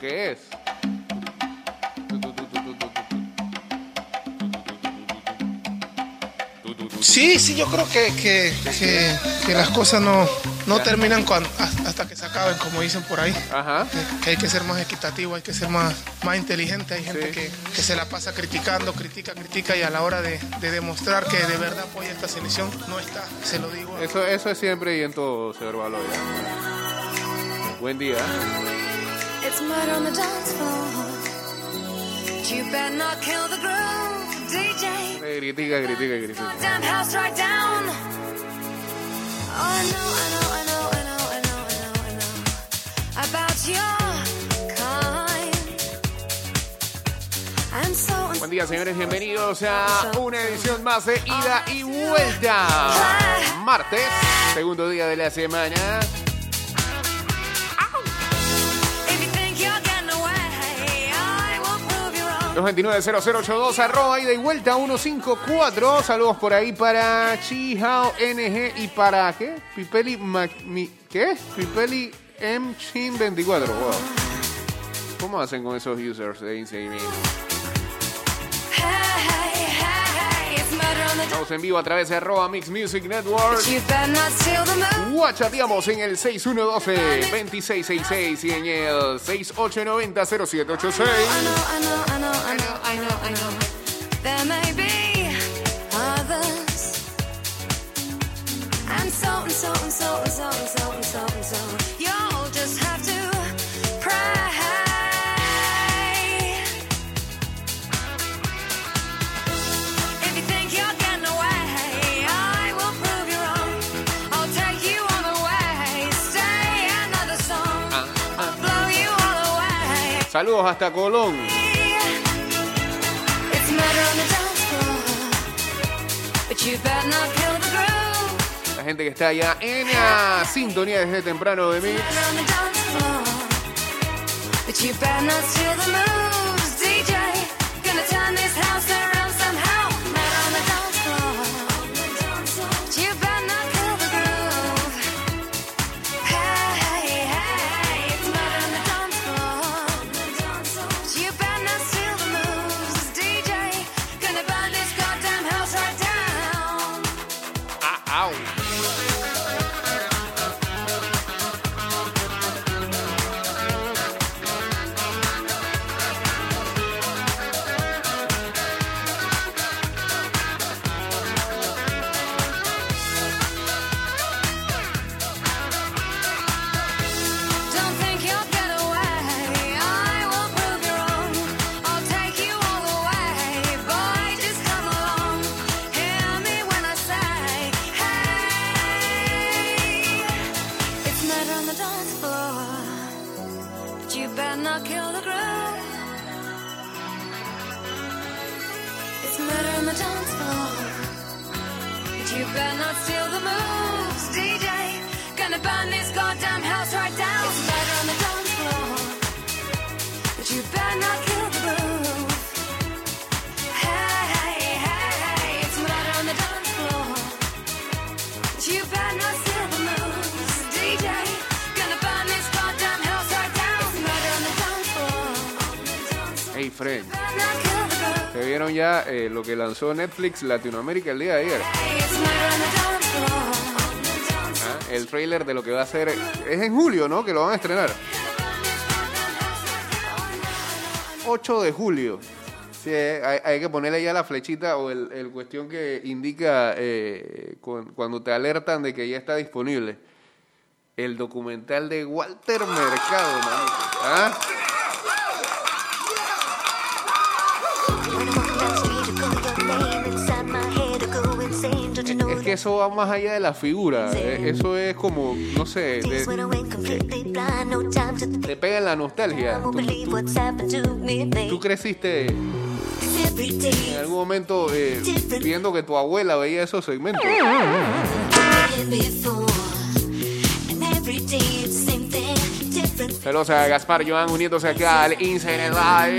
qué es. Sí, sí, yo creo que, que, que- que las cosas no, no terminan cuando, hasta que se acaben, como dicen por ahí. Ajá. Que, hay que ser más equitativo, hay que ser más, más inteligente. Hay gente Sí. que, que se la pasa criticando, critica, critica y a la hora de, de demostrar que de verdad apoya esta selección, no está, se lo digo. Eso, eso es siempre y en todo, señor Baloya. Buen día. It's murder on the dance floor. But you better not kill the groove, DJ. Critica, critica, critica. Damn house right down. Oh, I know, I know, I know, I know, I know, I know, I know about your kind. And so and Buen día, señores. Bienvenidos a una edición más de Ida y Vuelta. Martes, segundo día de la semana. 229-0082, arroba ida y vuelta 154. Saludos por ahí para Chihao NG y para ¿qué? Pipeli Mac- mi- ¿qué? Pipeli M Chin 24. Wow. ¿Cómo hacen con esos users de Instagram? Estamos en vivo a través de arroba Mix Music Network. Guachateamos en el 6112-2666 y en el 6890-0786. Kill the groove. La gente que está allá en la sintonía desde temprano de Mix. Lo que lanzó Netflix Latinoamérica el día de ayer? ¿Ah? El trailer de lo que va a ser. Es en julio, ¿no? Que lo van a estrenar. 8 de julio. Eh, hay, que ponerle ya la flechita o el, cuestión que indica eh, cu- cuando te alertan de que ya está disponible. El documental de Walter Mercado. ¿Ah? Que eso va más allá de la figura. eh, Eso es como, no sé, te pega en la nostalgia. Tú, tú- tú creciste en algún momento eh, viendo que tu abuela veía esos segmentos. Saludos a Gaspar Joan uniéndose acá al Inside Live.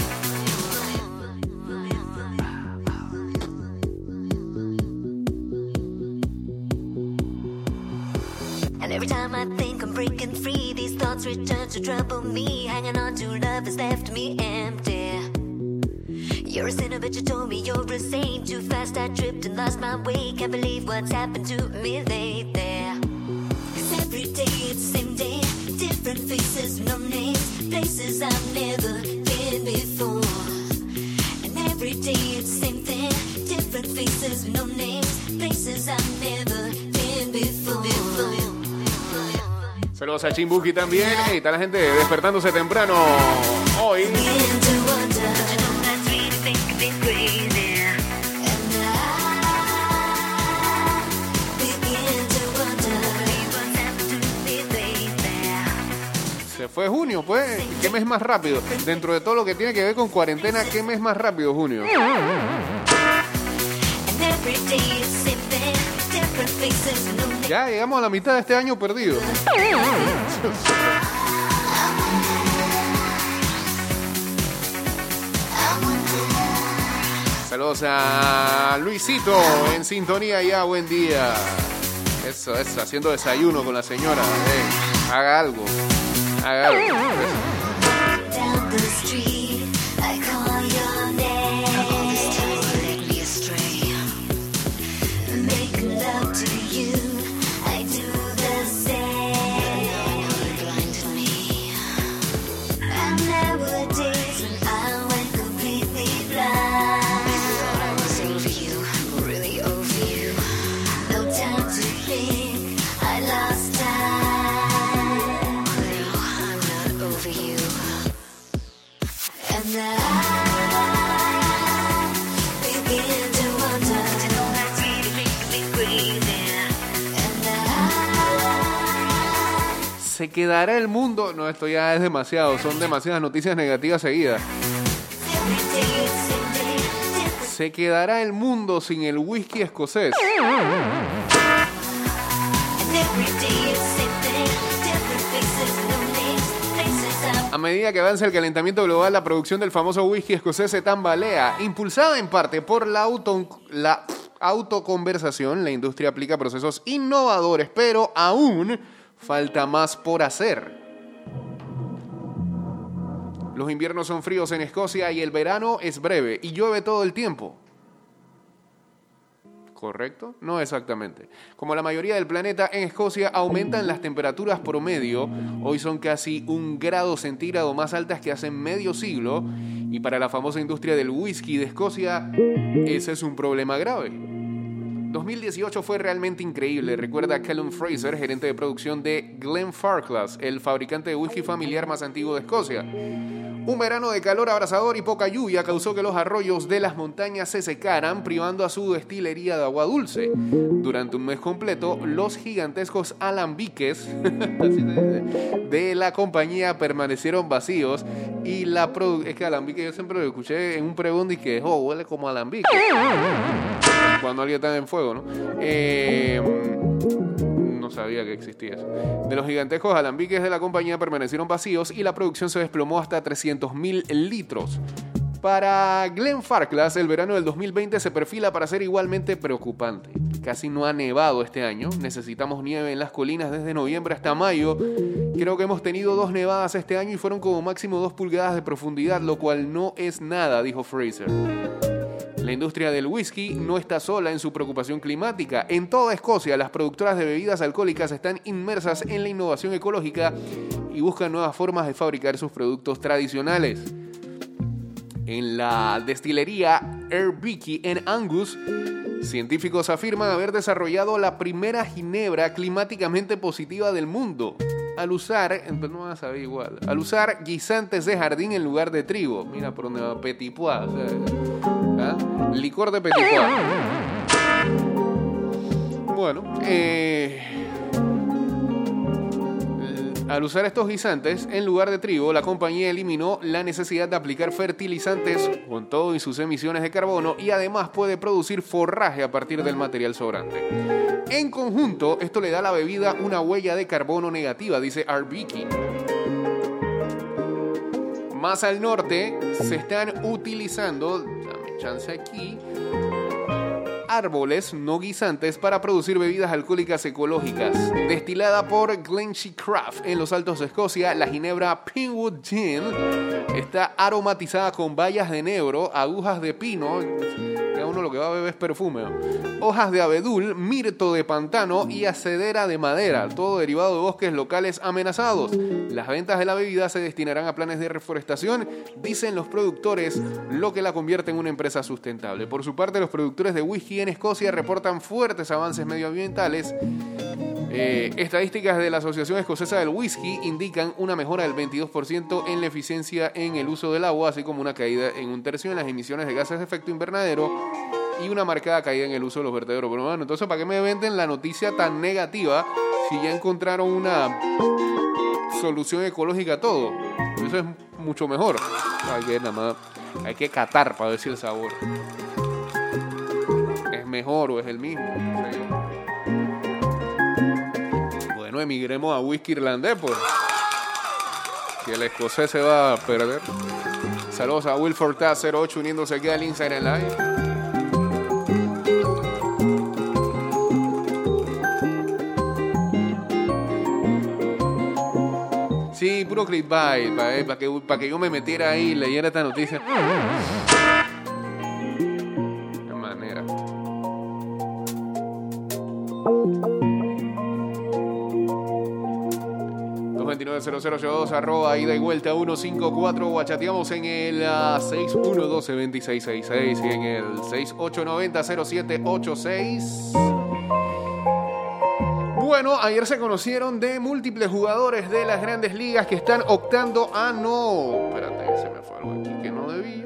I think I'm breaking free, these thoughts return to trouble me. Hanging on to love has left me empty. You're a sinner, but you told me you're a saint. Too fast, I tripped and lost my way. Can't believe what's happened to me lately. Cause every day it's same day, different faces, no names, places I've never been before. And every day it's same thing, different faces, no names, places I've never been before. Saludos a Chimbuki también. Hey, está la gente despertándose temprano hoy. Se fue junio, pues. ¿Qué mes más rápido? Dentro de todo lo que tiene que ver con cuarentena, ¿qué mes más rápido, junio? Ya llegamos a la mitad de este año perdido. Saludos a Luisito en sintonía ya, buen día. Eso, eso, haciendo desayuno con la señora. eh. haga algo. Haga algo. Se quedará el mundo. No, esto ya es demasiado. Son demasiadas noticias negativas seguidas. Se quedará el mundo sin el whisky escocés. A medida que avanza el calentamiento global, la producción del famoso whisky escocés se tambalea. Impulsada en parte por la, auto, la autoconversación, la industria aplica procesos innovadores, pero aún falta más por hacer. Los inviernos son fríos en Escocia y el verano es breve y llueve todo el tiempo. ¿Correcto? No exactamente. Como la mayoría del planeta, en Escocia aumentan las temperaturas promedio. Hoy son casi un grado centígrado más altas que hace medio siglo. Y para la famosa industria del whisky de Escocia, ese es un problema grave. 2018 fue realmente increíble, recuerda Callum Fraser, gerente de producción de Glenfarclas, el fabricante de whisky familiar más antiguo de Escocia. Un verano de calor abrasador y poca lluvia causó que los arroyos de las montañas se secaran, privando a su destilería de agua dulce. Durante un mes completo, los gigantescos alambiques de la compañía permanecieron vacíos y la produ- es que alambique yo siempre lo escuché en un pregón y que oh, huele como alambique cuando alguien está en fuego, ¿no? Eh, no sabía que existía eso. De los gigantescos alambiques de la compañía permanecieron vacíos y la producción se desplomó hasta 300.000 litros. Para Glenn Farclas, el verano del 2020 se perfila para ser igualmente preocupante. Casi no ha nevado este año, necesitamos nieve en las colinas desde noviembre hasta mayo. Creo que hemos tenido dos nevadas este año y fueron como máximo dos pulgadas de profundidad, lo cual no es nada, dijo Fraser. La industria del whisky no está sola en su preocupación climática. En toda Escocia, las productoras de bebidas alcohólicas están inmersas en la innovación ecológica y buscan nuevas formas de fabricar sus productos tradicionales. En la destilería Airbiki en Angus, científicos afirman haber desarrollado la primera ginebra climáticamente positiva del mundo. Al usar, no igual, al usar guisantes de jardín en lugar de trigo. Mira por donde va Petit Pois. ¿Ah? Licor de Petit. Bueno, eh, al usar estos guisantes en lugar de trigo, la compañía eliminó la necesidad de aplicar fertilizantes con todo y sus emisiones de carbono y además puede producir forraje a partir del material sobrante. En conjunto, esto le da a la bebida una huella de carbono negativa, dice Arbiki. Más al norte se están utilizando, chance aquí, árboles no guisantes para producir bebidas alcohólicas ecológicas. Destilada por Glenshee Craft en los Altos de Escocia, la ginebra Pinwood Gin está aromatizada con bayas de negro, agujas de pino, lo que va a beber es perfume, hojas de abedul, mirto de pantano y acedera de madera, todo derivado de bosques locales amenazados. Las ventas de la bebida se destinarán a planes de reforestación, dicen los productores, lo que la convierte en una empresa sustentable. Por su parte, los productores de whisky en Escocia reportan fuertes avances medioambientales. Eh, estadísticas de la Asociación Escocesa del Whisky indican una mejora del 22% en la eficiencia en el uso del agua, así como una caída en un tercio en las emisiones de gases de efecto invernadero y una marcada caída en el uso de los vertederos. Pero bueno, entonces, ¿para qué me venden la noticia tan negativa si ya encontraron una solución ecológica a todo? Eso es mucho mejor. Hay que, nada más, hay que catar para ver si el sabor es mejor o es el mismo. Bueno, emigremos a whisky irlandés, pues. Que el escocés se va a perder. Saludos a Wilford T08 uniéndose aquí al Instagram Live. Sí, puro clickbait, para que, pa' que yo me metiera ahí y leyera esta noticia. De manera. dos arroba ida y vuelta 154 o chateamos en el ah, 6112-2666 y en el 6890-0786. Bueno, ayer se conocieron de múltiples jugadores de las grandes ligas que están optando a no. Espérate, se me fue algo aquí que no debía.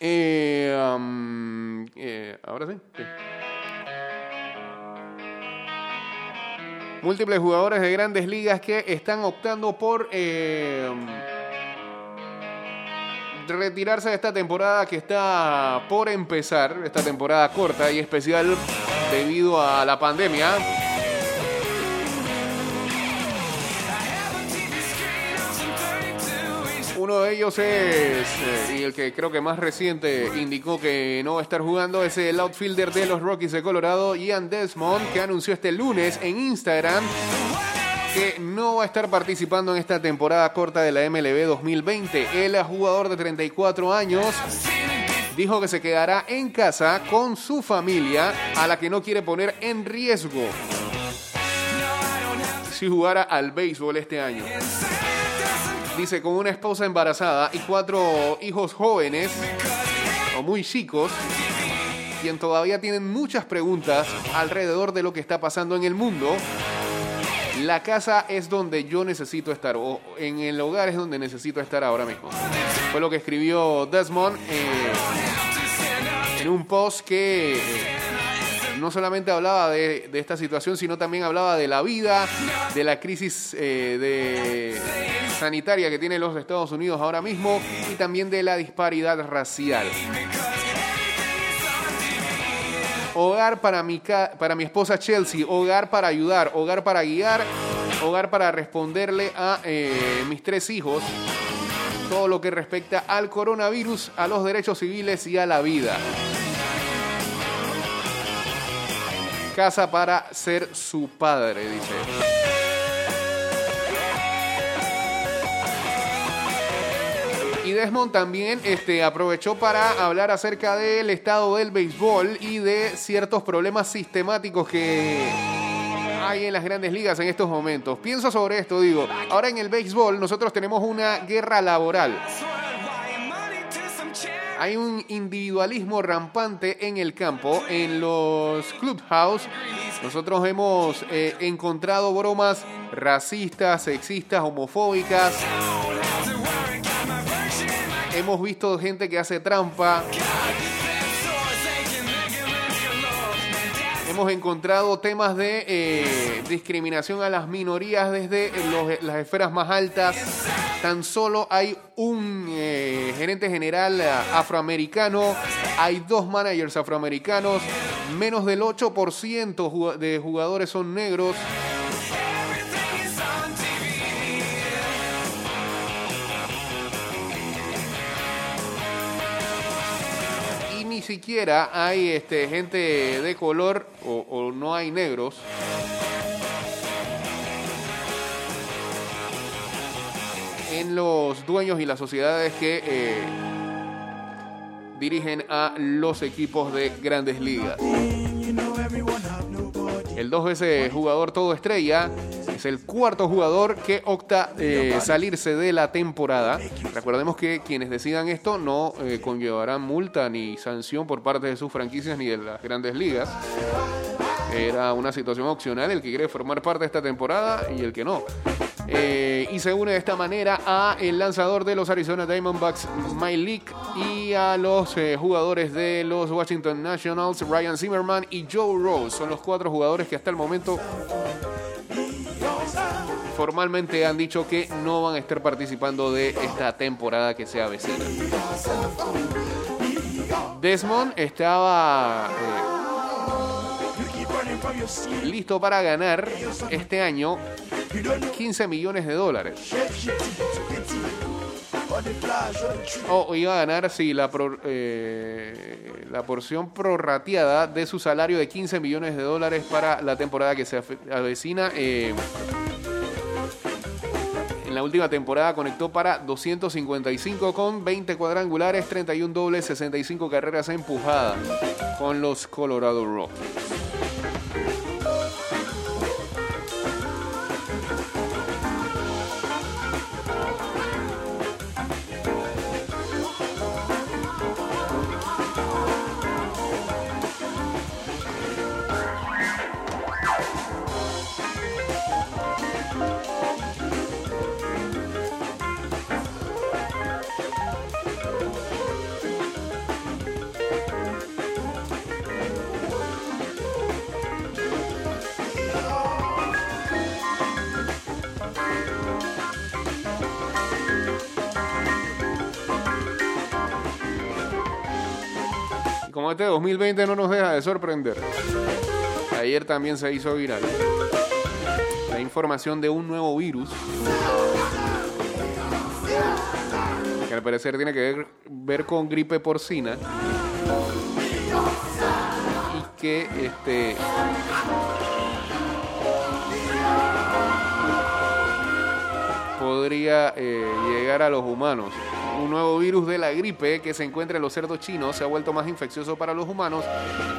Eh, eh, Ahora sí. sí. Múltiples jugadores de grandes ligas que están optando por eh, retirarse de esta temporada que está por empezar, esta temporada corta y especial debido a la pandemia. Uno de ellos es, eh, y el que creo que más reciente indicó que no va a estar jugando, es el outfielder de los Rockies de Colorado, Ian Desmond, que anunció este lunes en Instagram que no va a estar participando en esta temporada corta de la MLB 2020. El jugador de 34 años dijo que se quedará en casa con su familia, a la que no quiere poner en riesgo si jugara al béisbol este año. Dice, con una esposa embarazada y cuatro hijos jóvenes, o muy chicos, quien todavía tienen muchas preguntas alrededor de lo que está pasando en el mundo, la casa es donde yo necesito estar, o en el hogar es donde necesito estar ahora mismo. Fue lo que escribió Desmond eh, en un post que eh, no solamente hablaba de, esta situación, sino también hablaba de la vida, de la crisis eh, sanitaria que tienen los Estados Unidos ahora mismo y también de la disparidad racial. Hogar para mi, para mi esposa Chelsea, hogar para ayudar, hogar para guiar, hogar para responderle a mis tres hijos, todo lo que respecta al coronavirus, a los derechos civiles y a la vida. Casa para ser su padre, dice. Y Desmond también este, aprovechó para hablar acerca del estado del béisbol y de ciertos problemas sistemáticos que hay en las grandes ligas en estos momentos. Pienso sobre esto, digo, ahora en el béisbol nosotros tenemos una guerra laboral. Hay un individualismo rampante en el campo, en los clubhouse. Nosotros hemos eh, encontrado bromas racistas, sexistas, homofóbicas. Hemos visto gente que hace trampa. Hemos encontrado temas de eh, discriminación a las minorías desde las esferas más altas. Tan solo hay un eh, gerente general afroamericano, hay dos managers afroamericanos, menos del 8% de jugadores son negros. Siquiera hay este, gente de color o, no hay negros. En los dueños y las sociedades que eh, dirigen a los equipos de grandes ligas. El dos veces jugador todo estrella es el cuarto jugador que opta eh, salirse de la temporada. Recordemos que quienes decidan esto no eh, conllevarán multa ni sanción por parte de sus franquicias ni de las grandes ligas. Era una situación opcional el que quiere formar parte de esta temporada y el que no. Eh, y se une de esta manera a el lanzador de los Arizona Diamondbacks, Mike y a los eh, jugadores de los Washington Nationals, Ryan Zimmerman y Joe Rose. Son los cuatro jugadores que hasta el momento formalmente han dicho que no van a estar participando de esta temporada que se avecina. Desmond estaba eh, listo para ganar este año 15 millones de dólares. O iba a ganar, sí, la, pro- eh, la porción prorrateada de su salario de 15 millones de dólares para la temporada que se avecina. eh, en la última temporada conectó para 255 con 20 cuadrangulares, 31 dobles, 65 carreras empujadas con los Colorado Rockies. Como este 2020 no nos deja de sorprender, ayer también se hizo viral. La información de un nuevo virus. Que al parecer tiene que ver, ver con gripe porcina. Y que este podría eh, llegar a los humanos. Un nuevo virus de la gripe que se encuentra en los cerdos chinos se ha vuelto más infeccioso para los humanos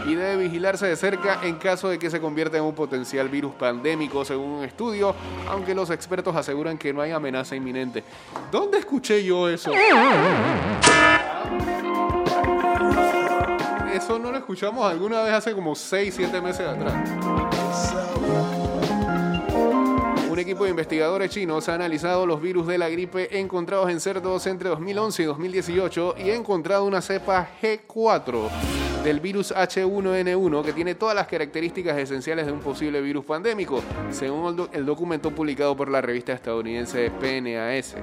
y debe vigilarse de cerca en caso de que se convierta en un potencial virus pandémico, según un estudio, aunque los expertos aseguran que no hay amenaza inminente. ¿Dónde escuché yo eso? Eso no lo escuchamos alguna vez hace como 6, 7 meses atrás. Equipo de investigadores chinos ha analizado los virus de la gripe encontrados en cerdos entre 2011 y 2018 y ha encontrado una cepa G4 del virus H1N1 que tiene todas las características esenciales de un posible virus pandémico, según el documento publicado por la revista estadounidense PNAS.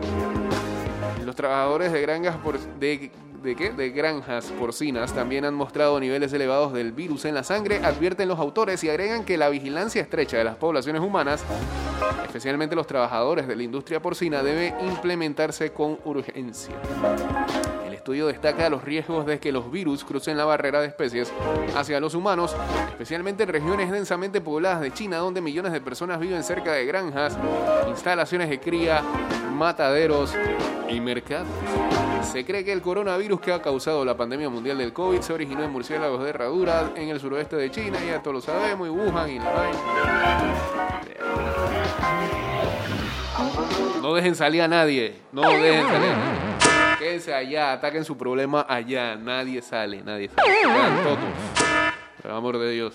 Los trabajadores de granjas por- de, ¿de qué? de granjas porcinas también han mostrado niveles elevados del virus en la sangre, advierten los autores y agregan que la vigilancia estrecha de las poblaciones humanas, especialmente los trabajadores de la industria porcina, debe implementarse con urgencia. El estudio destaca los riesgos de que los virus crucen la barrera de especies hacia los humanos, especialmente en regiones densamente pobladas de China, donde millones de personas viven cerca de granjas, instalaciones de cría, mataderos y mercados. Se cree que el coronavirus que ha causado la pandemia mundial del COVID se originó en murciélagos de herradura en el suroeste de China, ya todos lo sabemos, y Wuhan y la vaina. No dejen salir a nadie, no dejen salir a nadie. Quédense allá, ataquen su problema allá, nadie sale, nadie sale. Todos, por el amor de Dios.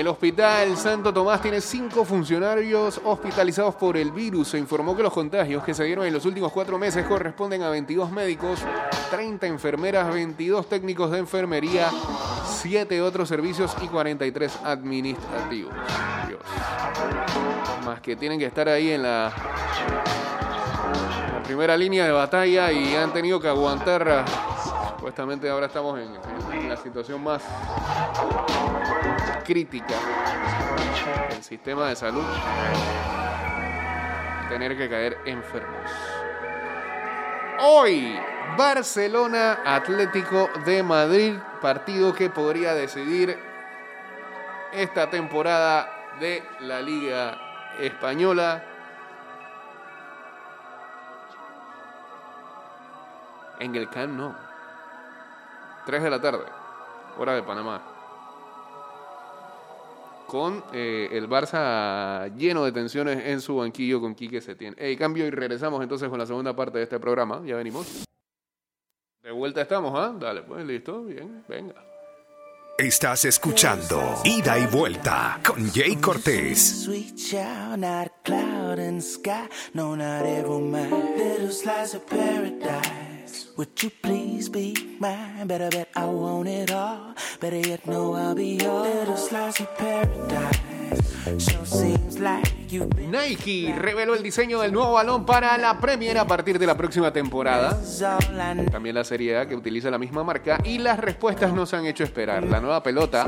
El hospital Santo Tomás tiene cinco funcionarios hospitalizados por el virus. Se informó que los contagios que se dieron en los últimos cuatro meses corresponden a 22 médicos, 30 enfermeras, 22 técnicos de enfermería, 7 otros servicios y 43 administrativos. Más que tienen que estar ahí en la primera línea de batalla y han tenido que aguantar. ah, Supuestamente ahora estamos en, en la situación más crítica del sistema de salud tener que caer enfermos. Hoy, Barcelona Atlético de Madrid, partido que podría decidir esta temporada de la Liga Española. En el Camp Nou. 3 de la tarde, hora de Panamá con eh, el Barça lleno de tensiones en su banquillo con Quique Setién. Hey, cambio y regresamos entonces con la segunda parte de este programa. Ya venimos. De vuelta estamos, ¿ah? Dale, pues listo, bien, venga. Estás escuchando Ida y Vuelta con Jay Cortés. Sweet child, not cloud sky. No, not every man. Little slice of paradise. Would you please be mine? Better bet I want it all. Better yet, no, I'll be yours. Little slice of paradise. Sure seems like Nike reveló el diseño del nuevo balón para la Premier a partir de la próxima temporada. know. También la Serie A que utiliza la misma marca y las respuestas nos han hecho esperar. La nueva pelota,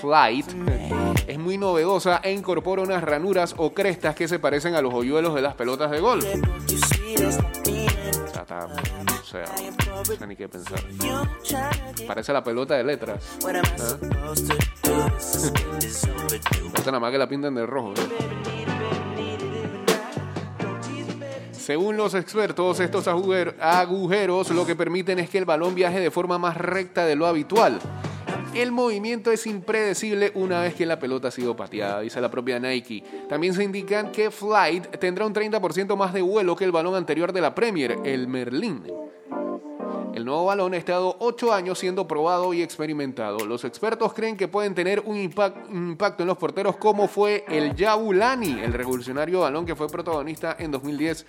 Flight, es muy novedosa e incorpora unas ranuras o crestas que se parecen a los hoyuelos de las pelotas de golf. O sea, está- o sea, no sé ni qué pensar. Parece la pelota de letras. is overdue. Parece nada más que la pintan de rojo. ¿eh? Según los expertos, estos agujer- agujeros lo que permiten es que el balón viaje de forma más recta de lo habitual. El movimiento es impredecible una vez que la pelota ha sido pateada, dice la propia Nike. También se indican que Flight tendrá un 30% más de vuelo que el balón anterior de la Premier, el Merlin. El nuevo balón ha estado 8 años siendo probado y experimentado. Los expertos creen que pueden tener un impacto en los porteros como fue el Yabulani, el revolucionario balón que fue protagonista en 2010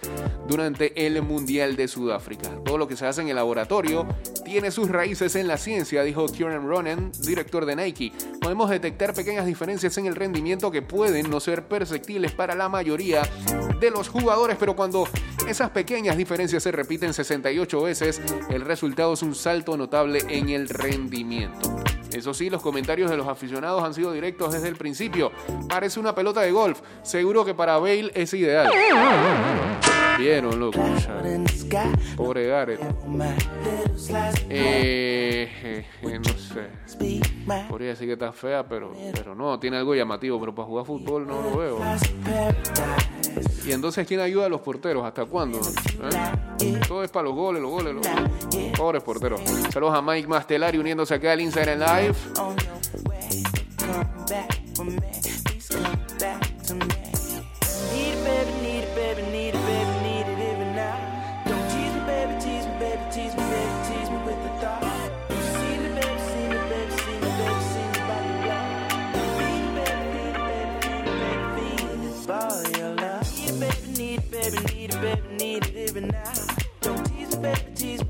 durante el Mundial de Sudáfrica. Todo lo que se hace en el laboratorio tiene sus raíces en la ciencia, dijo Kieran Ronan, director de Nike. Podemos detectar pequeñas diferencias en el rendimiento que pueden no ser perceptibles para la mayoría de los jugadores, pero cuando esas pequeñas diferencias se repiten 68 veces, el resultado es un salto notable en el rendimiento. Eso sí, los comentarios de los aficionados han sido directos desde el principio. Parece una pelota de golf. Seguro que para Bale es ideal. Vieron, loco. Pobre Gareth. Eh, eh, eh, no sé. Podría decir que está fea, pero, pero no, tiene algo llamativo. Pero para jugar fútbol no lo veo. Y entonces, ¿quién ayuda a los porteros? ¿Hasta cuándo? ¿Eh? Todo es para los goles, los goles, los. Pobres porteros. Saludos a Mike Mastelari uniéndose acá al Instagram Live.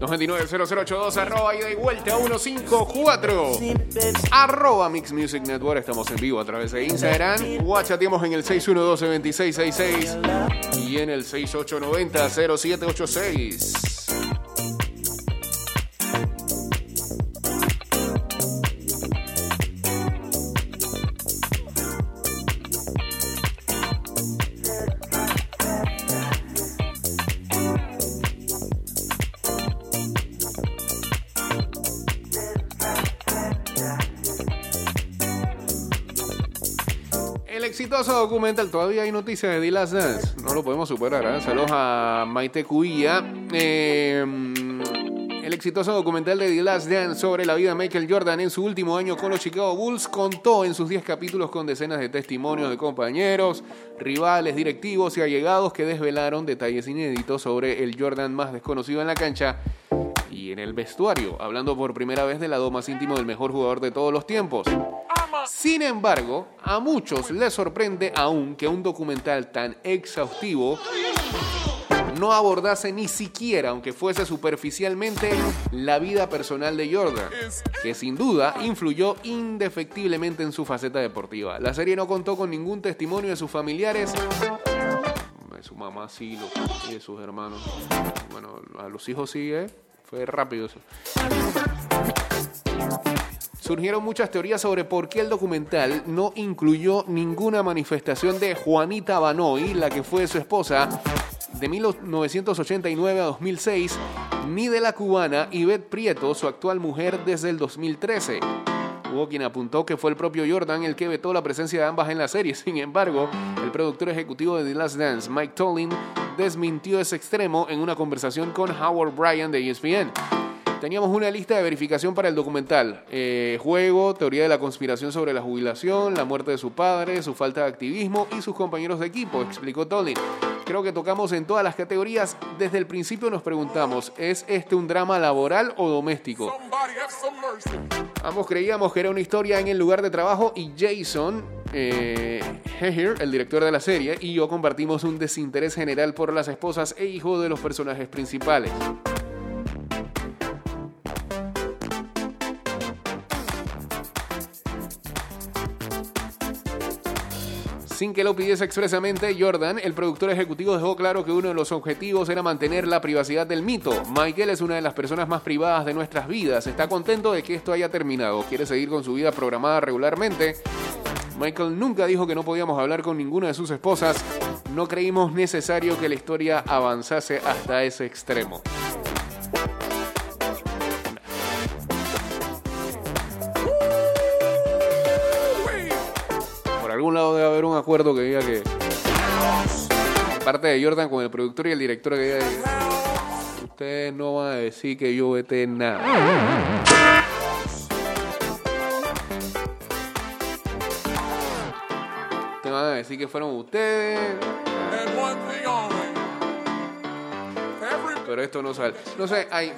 229-0082 arroba y vuelta 154 see me, baby. arroba Mix Music Network. Estamos en vivo a través de Instagram. Whatsappiamos en el 612-2666 y en el 6890-0786. Documental, todavía hay noticias de The Last Dance, no lo podemos superar. ¿eh? Saludos a Maite Cuilla. Eh, el exitoso documental de The Last Dance sobre la vida de Michael Jordan en su último año con los Chicago Bulls contó en sus 10 capítulos con decenas de testimonios de compañeros, rivales, directivos y allegados que desvelaron detalles inéditos sobre el Jordan más desconocido en la cancha y y en el vestuario, hablando por primera vez del lado más íntimo del mejor jugador de todos los tiempos. Sin embargo, a muchos les sorprende aún que un documental tan exhaustivo no abordase ni siquiera, aunque fuese superficialmente, la vida personal de Jordan, que sin duda influyó indefectiblemente en su faceta deportiva. La serie no contó con ningún testimonio de sus familiares, de su mamá sí, y de sus hermanos. Bueno, a los hijos sí, ¿eh? Fue rápido eso. Surgieron muchas teorías sobre por qué el documental no incluyó ninguna manifestación de Juanita Banoy, la que fue su esposa de 1989 a 2006, ni de la cubana Yvette Prieto, su actual mujer desde el 2013. Hubo quien apuntó que fue el propio Jordan el que vetó la presencia de ambas en la serie. Sin embargo, el productor ejecutivo de The Last Dance, Mike Tollin, desmintió ese extremo en una conversación con Howard Bryan de ESPN. Teníamos una lista de verificación para el documental. Eh, juego, teoría de la conspiración sobre la jubilación, la muerte de su padre, su falta de activismo y sus compañeros de equipo, explicó Tollin. Creo que tocamos en todas las categorías. Desde el principio nos preguntamos, ¿es este un drama laboral o doméstico? Ambos creíamos que era una historia en el lugar de trabajo y Jason eh, el director de la serie, y yo compartimos un desinterés general por las esposas e hijos de los personajes principales. Sin que lo pidiese expresamente, Jordan, el productor ejecutivo, dejó claro que uno de los objetivos era mantener la privacidad del mito. Michael es una de las personas más privadas de nuestras vidas. Está contento de que esto haya terminado. Quiere seguir con su vida programada regularmente. Michael nunca dijo que no podíamos hablar con ninguna de sus esposas. No creímos necesario que la historia avanzase hasta ese extremo. Algún lado debe haber un acuerdo que diga que parte de Jordan con el productor y el director que diga que ustedes no van a decir que yo vete nada. Te van a decir que fueron ustedes, pero esto no sale. No sé, hay.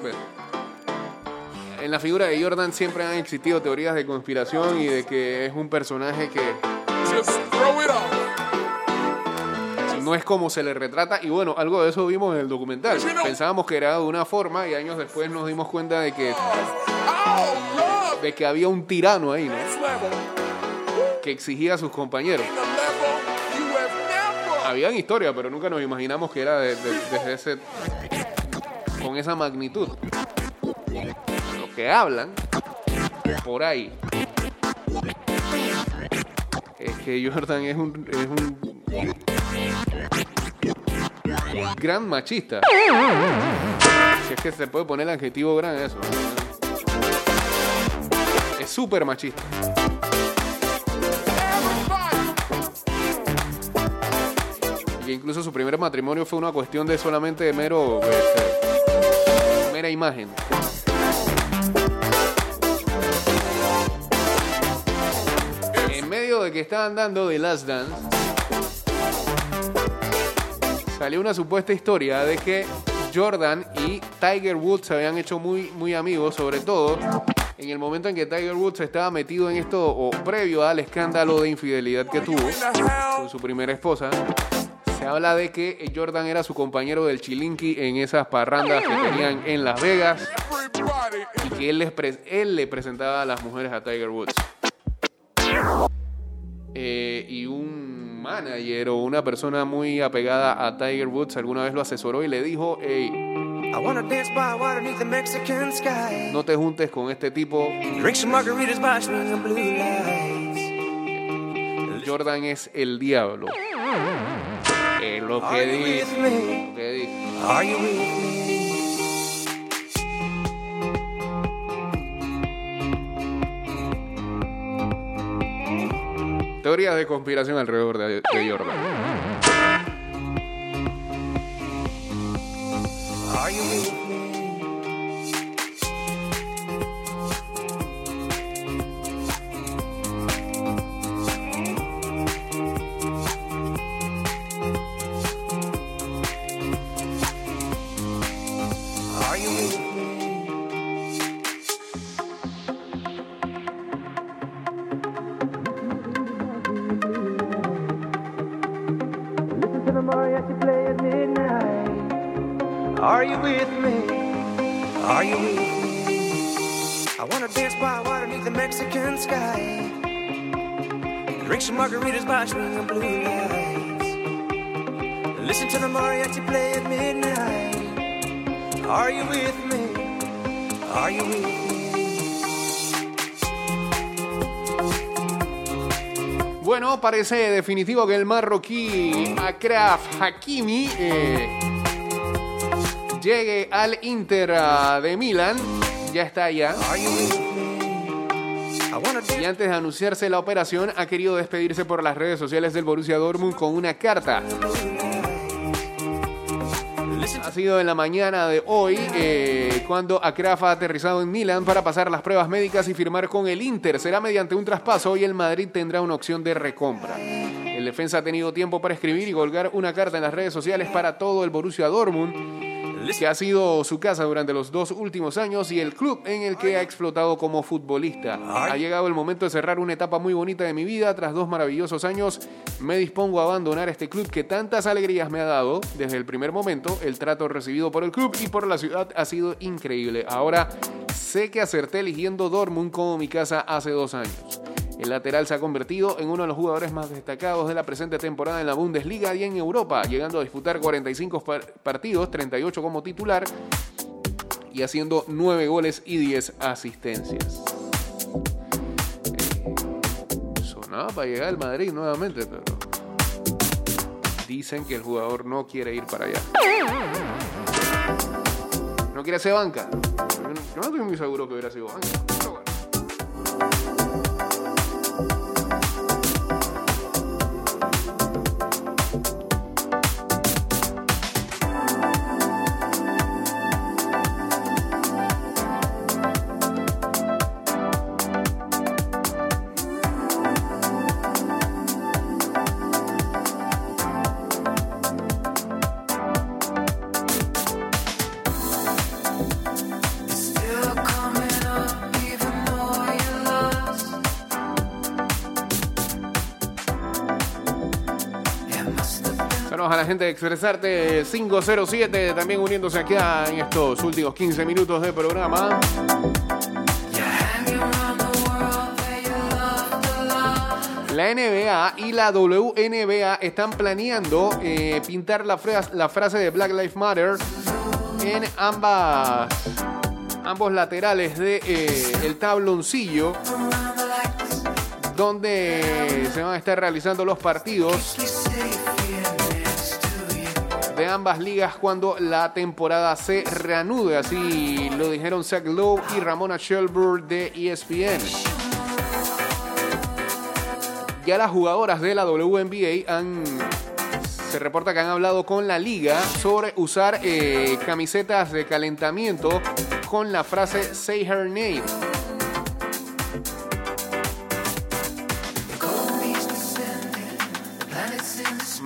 en la figura de Jordan siempre han existido teorías de conspiración y de que es un personaje que no es como se le retrata. Y bueno, algo de eso vimos en el documental. Pensábamos que era de una forma y años después nos dimos cuenta de que, de que había un tirano ahí, ¿no? Que exigía a sus compañeros. Habían historia, pero nunca nos imaginamos que era de- de- desde ese con esa magnitud. Lo que hablan por ahí es que Jordan es un, gran machista. Si es que se puede poner el adjetivo gran a eso. Es súper machista. Y incluso su primer matrimonio fue una cuestión de solamente mero este, mera imagen. Que estaban dando The Last Dance, salió una supuesta historia de que Jordan y Tiger Woods se habían hecho muy, muy amigos, sobre todo en el momento en que Tiger Woods estaba metido en esto, o previo al escándalo de infidelidad que tuvo con su primera esposa. Se habla de que Jordan era su compañero del chilinqui en esas parrandas que tenían en Las Vegas y que él, les pre- él le presentaba a las mujeres a Tiger Woods. Eh, y un manager o una persona muy apegada a Tiger Woods alguna vez lo asesoró y le dijo, hey, no te juntes con este tipo. Jordan es el diablo. Es lo que dice. Teorías de conspiración alrededor de, de Jordan. Are you parece definitivo que el marroquí Akraf Hakimi eh, llegue al Inter ah, de Milán. Ya está allá. Y antes de anunciarse la operación, ha querido despedirse por las redes sociales del Borussia Dortmund con una carta. En la mañana de hoy eh, cuando Akraf ha aterrizado en Milán para pasar las pruebas médicas y firmar con el Inter. Será mediante un traspaso y el Madrid tendrá una opción de recompra. El defensa ha tenido tiempo para escribir y colgar una carta en las redes sociales para todo el Borussia Dortmund, que ha sido su casa durante los dos últimos años y el club en el que ha explotado como futbolista. Ha llegado el momento de cerrar una etapa muy bonita de mi vida. Tras dos maravillosos años, me dispongo a abandonar este club que tantas alegrías me ha dado desde el primer momento. El trato recibido por el club y por la ciudad ha sido increíble. Ahora sé que acerté eligiendo Dortmund como mi casa hace dos años. El lateral se ha convertido en uno de los jugadores más destacados de la presente temporada en la Bundesliga y en Europa, llegando a disputar 45 par- partidos, 38 como titular y haciendo 9 goles y 10 asistencias. Eh, sonaba para llegar al Madrid nuevamente, pero dicen que el jugador no quiere ir para allá. No quiere ser banca. Yo no estoy muy seguro que hubiera sido banca. Saludos a la gente de Expresarte 507, también uniéndose aquí en estos últimos 15 minutos de programa. La NBA y la WNBA están planeando eh, pintar la, fra- la frase de Black Lives Matter en ambas, ambos laterales de, eh, tabloncillo donde se van a estar realizando los partidos de ambas ligas cuando la temporada se reanude. Así lo dijeron Zach Lowe y Ramona Shelburne de ESPN. Ya las jugadoras de la WNBA han, se reporta que han hablado con la liga sobre usar eh, camisetas de calentamiento con la frase Say Her Name.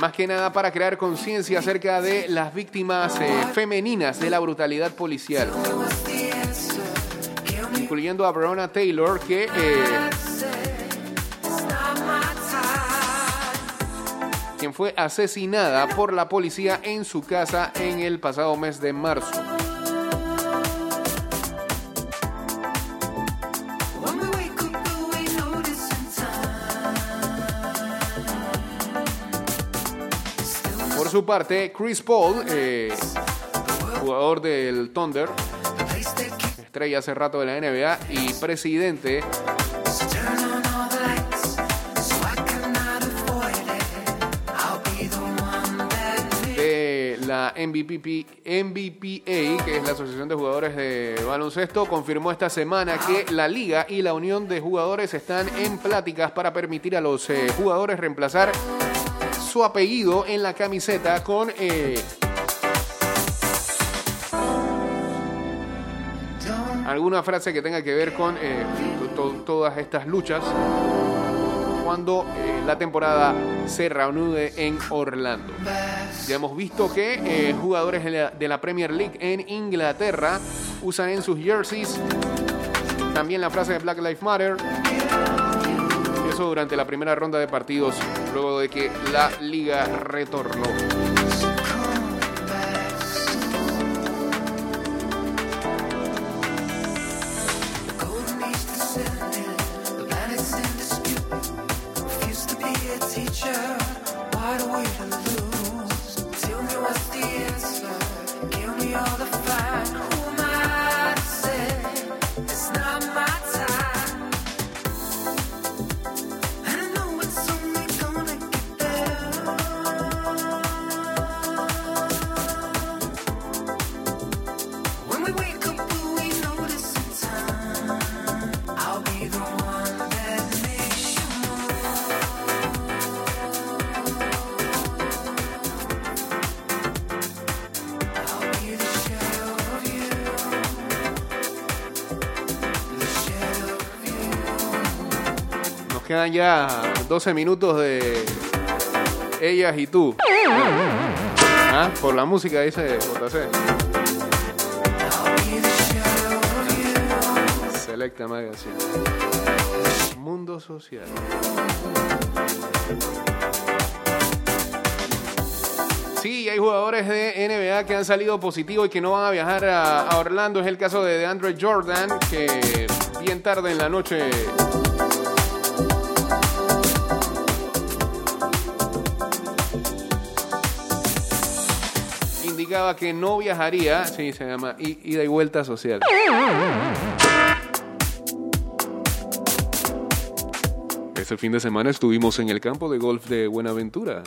Más que nada para crear conciencia acerca de las víctimas eh, femeninas de la brutalidad policial. Incluyendo a Breonna Taylor, que eh, quien fue asesinada por la policía en su casa en el pasado mes de marzo. Su parte, Chris Paul, eh, jugador del Thunder, estrella hace rato de la NBA y presidente la MVP, MVPA, que es la Asociación de Jugadores de Baloncesto, confirmó esta semana que la liga y la unión de jugadores están en pláticas para permitir a los eh, jugadores reemplazar su apellido en la camiseta con eh, alguna frase que tenga que ver con eh, to- to- todas estas luchas cuando eh, la temporada se reanude en Orlando. Ya hemos visto que eh, jugadores de la Premier League en Inglaterra usan en sus jerseys también la frase de Black Lives Matter. Durante la primera ronda de partidos, luego de que la liga retornó. Quedan ya 12 minutos de ellas y tú. Ah, Por la música dice JC. Selecta Magazine. Mundo social. Sí, hay jugadores de NBA que han salido positivos y que no van a viajar a Orlando. Es el caso de DeAndre Jordan, que bien tarde en la noche que no viajaría. Sí, se llama ida y vuelta social. Este fin de semana estuvimos en el campo de golf de Buenaventura.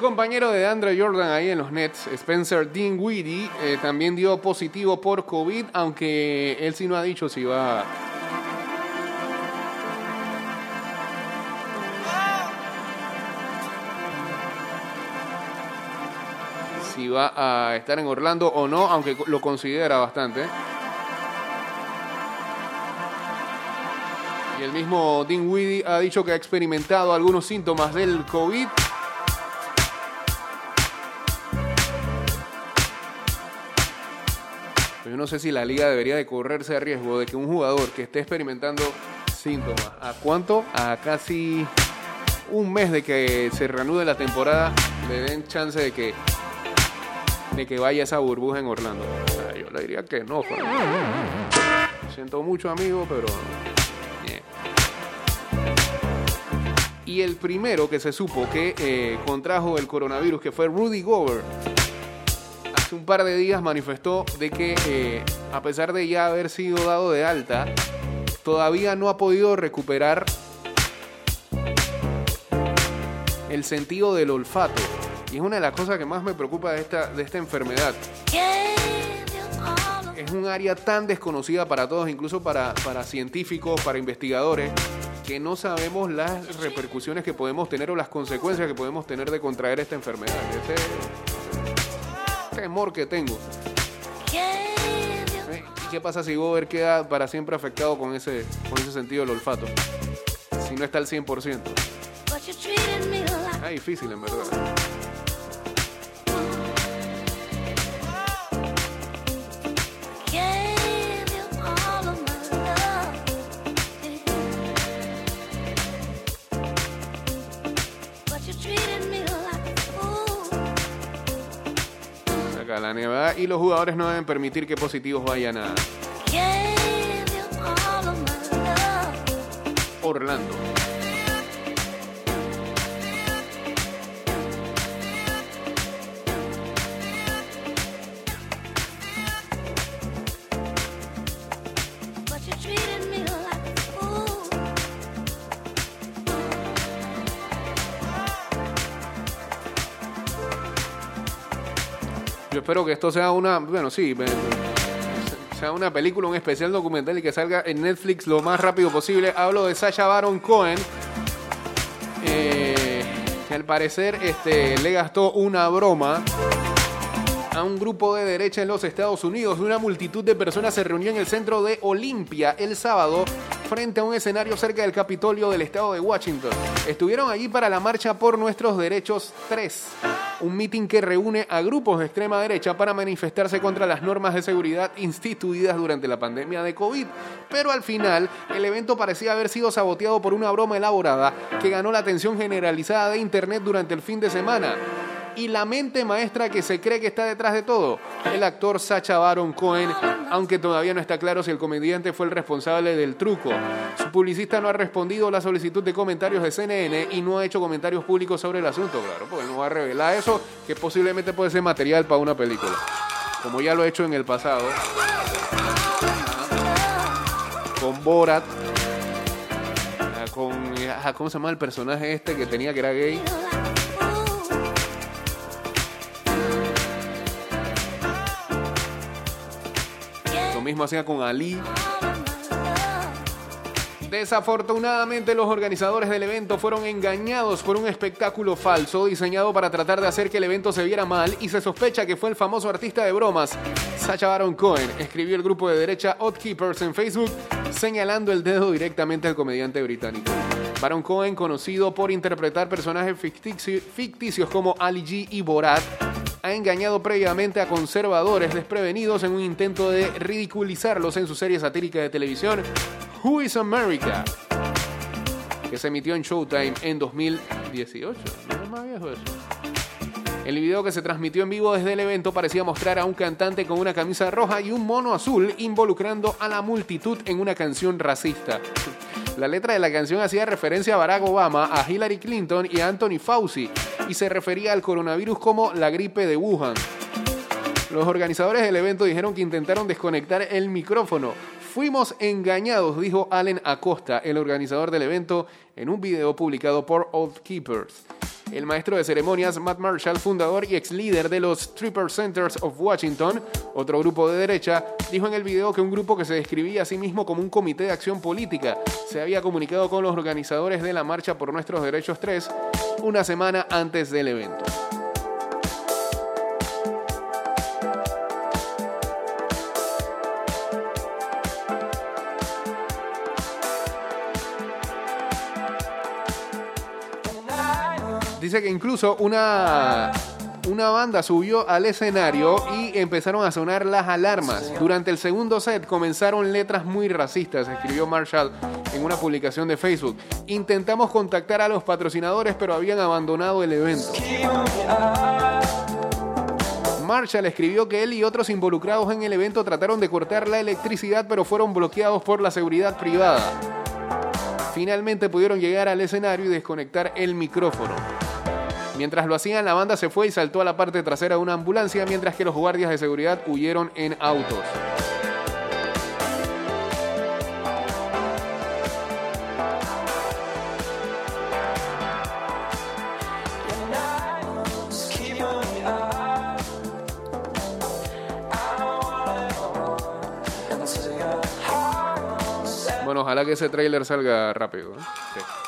Compañero de Andre Jordan ahí en los Nets, Spencer Dinwiddie, eh, también dio positivo por COVID, aunque él sí no ha dicho si va si va a estar en Orlando o no, aunque lo considera bastante. Y el mismo Dinwiddie ha dicho que ha experimentado algunos síntomas del COVID. Yo no sé si la liga debería de correrse el riesgo de que un jugador que esté experimentando síntomas, ¿a cuánto? A casi un mes de que se reanude la temporada, le den chance de que de que vaya esa burbuja en Orlando. Yo le diría que no. Juan. Siento mucho, amigo, pero. yeah. Y el primero que se supo que eh, contrajo el coronavirus, que fue Rudy Gobert, un par de días manifestó de que, eh, a pesar de ya haber sido dado de alta, todavía no ha podido recuperar el sentido del olfato. Y es una de las cosas que más me preocupa de esta, de esta enfermedad. Es un área tan desconocida para todos, incluso para, para científicos, para investigadores, que no sabemos las repercusiones que podemos tener o las consecuencias que podemos tener de contraer esta enfermedad. Temor que tengo. ¿Y qué pasa si Gober queda para siempre afectado con ese, con ese sentido del olfato? Si no está al 100%. Es difícil, en verdad. La y los jugadores no deben permitir que positivos vayan a Orlando. Espero que esto sea una, bueno, sí, sea una película, un especial documental y que salga en Netflix lo más rápido posible. Hablo de Sasha Baron Cohen, eh, que al parecer este, le gastó una broma a un grupo de derecha en los Estados Unidos. Una multitud de personas se reunió en el centro de Olimpia el sábado frente a un escenario cerca del Capitolio del estado de Washington. Estuvieron allí para la Marcha por Nuestros Derechos 3, un mitin que reúne a grupos de extrema derecha para manifestarse contra las normas de seguridad instituidas durante la pandemia de COVID. Pero al final, el evento parecía haber sido saboteado por una broma elaborada que ganó la atención generalizada de Internet durante el fin de semana y la mente maestra que se cree que está detrás de todo, el actor Sacha Baron Cohen, aunque todavía no está claro si el comediante fue el responsable del truco. Su publicista no ha respondido a la solicitud de comentarios de CNN y no ha hecho comentarios públicos sobre el asunto, claro, porque no va a revelar eso, que posiblemente puede ser material para una película, como ya lo he hecho en el pasado. Con Borat, ah, con, ah, ¿cómo se llama el personaje este que tenía que era gay? Mismo hacía con Ali. Desafortunadamente los organizadores del evento fueron engañados por un espectáculo falso diseñado para tratar de hacer que el evento se viera mal y se sospecha que fue el famoso artista de bromas, Sacha Baron Cohen, escribió el grupo de derecha Odd Keepers en Facebook señalando el dedo directamente al comediante británico. Baron Cohen, conocido por interpretar personajes fictici- ficticios como Ali G y Borat, ha engañado previamente a conservadores desprevenidos en un intento de ridiculizarlos en su serie satírica de televisión Who is America? que se emitió en Showtime en 2018. No es más viejo eso. El video que se transmitió en vivo desde el evento parecía mostrar a un cantante con una camisa roja y un mono azul involucrando a la multitud en una canción racista. La letra de la canción hacía referencia a Barack Obama, a Hillary Clinton y a Anthony Fauci y se refería al coronavirus como la gripe de Wuhan. Los organizadores del evento dijeron que intentaron desconectar el micrófono. Fuimos engañados, dijo Allen Acosta, el organizador del evento, en un video publicado por Oath Keepers. El maestro de ceremonias, Matt Marshall, fundador y ex líder de los Stripper Centers of Washington, otro grupo de derecha, dijo en el video que un grupo que se describía a sí mismo como un comité de acción política se había comunicado con los organizadores de la Marcha por Nuestros Derechos 3 una semana antes del evento. Dice que incluso una, una banda subió al escenario y empezaron a sonar las alarmas. Durante el segundo set comenzaron letras muy racistas, escribió Marshall en una publicación de Facebook. Intentamos contactar a los patrocinadores, pero habían abandonado el evento. Marshall escribió que él y otros involucrados en el evento trataron de cortar la electricidad, pero fueron bloqueados por la seguridad privada. Finalmente pudieron llegar al escenario y desconectar el micrófono. Mientras lo hacían, la banda se fue y saltó a la parte trasera de una ambulancia, mientras que los guardias de seguridad huyeron en autos. Bueno, ojalá que ese tráiler salga rápido. ¿eh? Sí.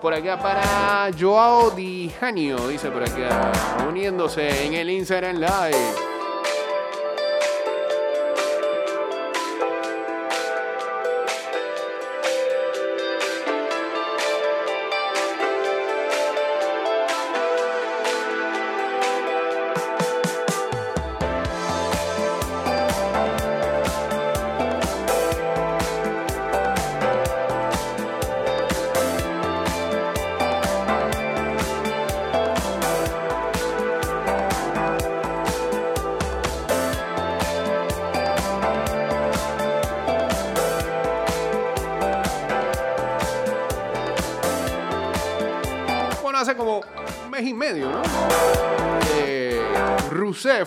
Por acá para Joao Di Janio, dice por acá, uniéndose en el Instagram Live.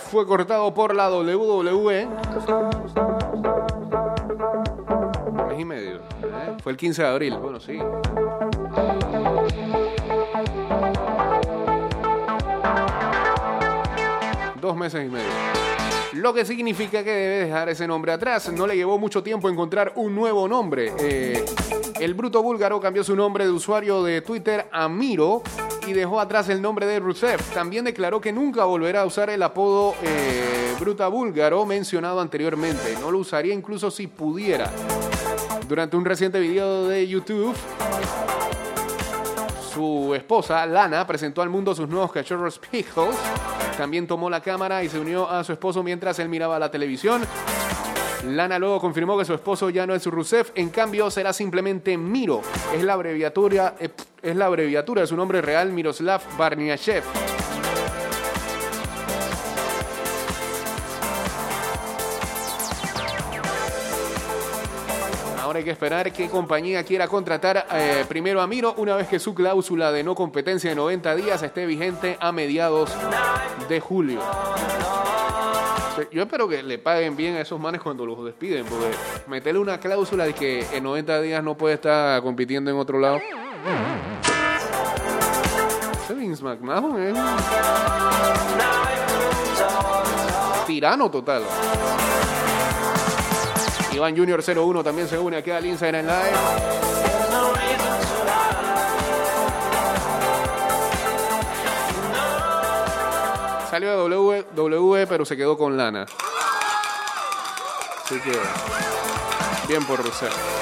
Fue cortado por la WWE. Mes y medio. ¿eh? Fue el 15 de abril. Bueno, sí. Dos meses meses y medio. Lo que significa que debe dejar ese nombre atrás. No le llevó mucho tiempo encontrar un nuevo nombre. Eh, el bruto búlgaro cambió su nombre de usuario de Twitter a Miro y dejó atrás el nombre de Rusev. También declaró que nunca volverá a usar el apodo eh, bruta búlgaro mencionado anteriormente. No lo usaría incluso si pudiera. Durante un reciente video de YouTube, su esposa, Lana, presentó al mundo sus nuevos cachorros Pickles. También tomó la cámara y se unió a su esposo mientras él miraba la televisión. Lana luego confirmó que su esposo ya no es Rusev, en cambio será simplemente Miro. Es la abreviatura, eh, es la abreviatura de su nombre real, Miroslav Barniashev. Hay que esperar qué compañía quiera contratar eh, primero a Miro una vez que su cláusula de no competencia de 90 días esté vigente a mediados de julio. Yo espero que le paguen bien a esos manes cuando los despiden, porque meterle una cláusula de que en 90 días no puede estar compitiendo en otro lado. Vince McMahon tirano total. Iván Junior 01 también se une aquí al Instagram Live. Salió de W, pero se quedó con lana. Así que, bien por Rusev.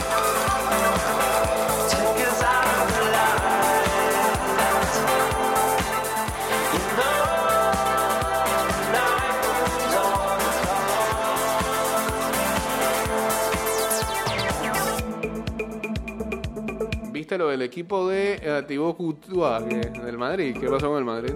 ¿Viste lo del equipo de eh, Thibaut Courtois del Madrid? ¿Qué pasó con el Madrid?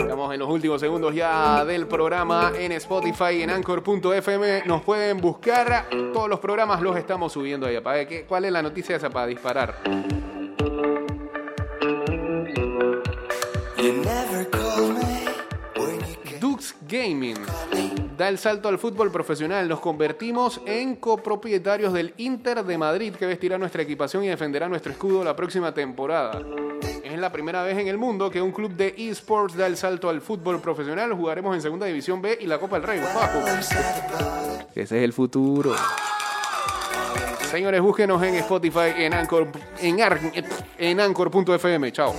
Estamos en los últimos segundos ya del programa en Spotify, en Anchor.fm. Nos pueden buscar. Todos los programas los estamos subiendo ahí. ¿Cuál es la noticia esa para disparar? Da el salto al fútbol profesional. Nos convertimos en copropietarios del Inter de Madrid que vestirá nuestra equipación y defenderá nuestro escudo la próxima temporada. Es la primera vez en el mundo que un club de esports da el salto al fútbol profesional. Jugaremos en Segunda División B y la Copa del Rey. Ese es el futuro. Señores, búsquenos en Spotify, en Anchor, en, Ar- en Anchor.fm. Chao.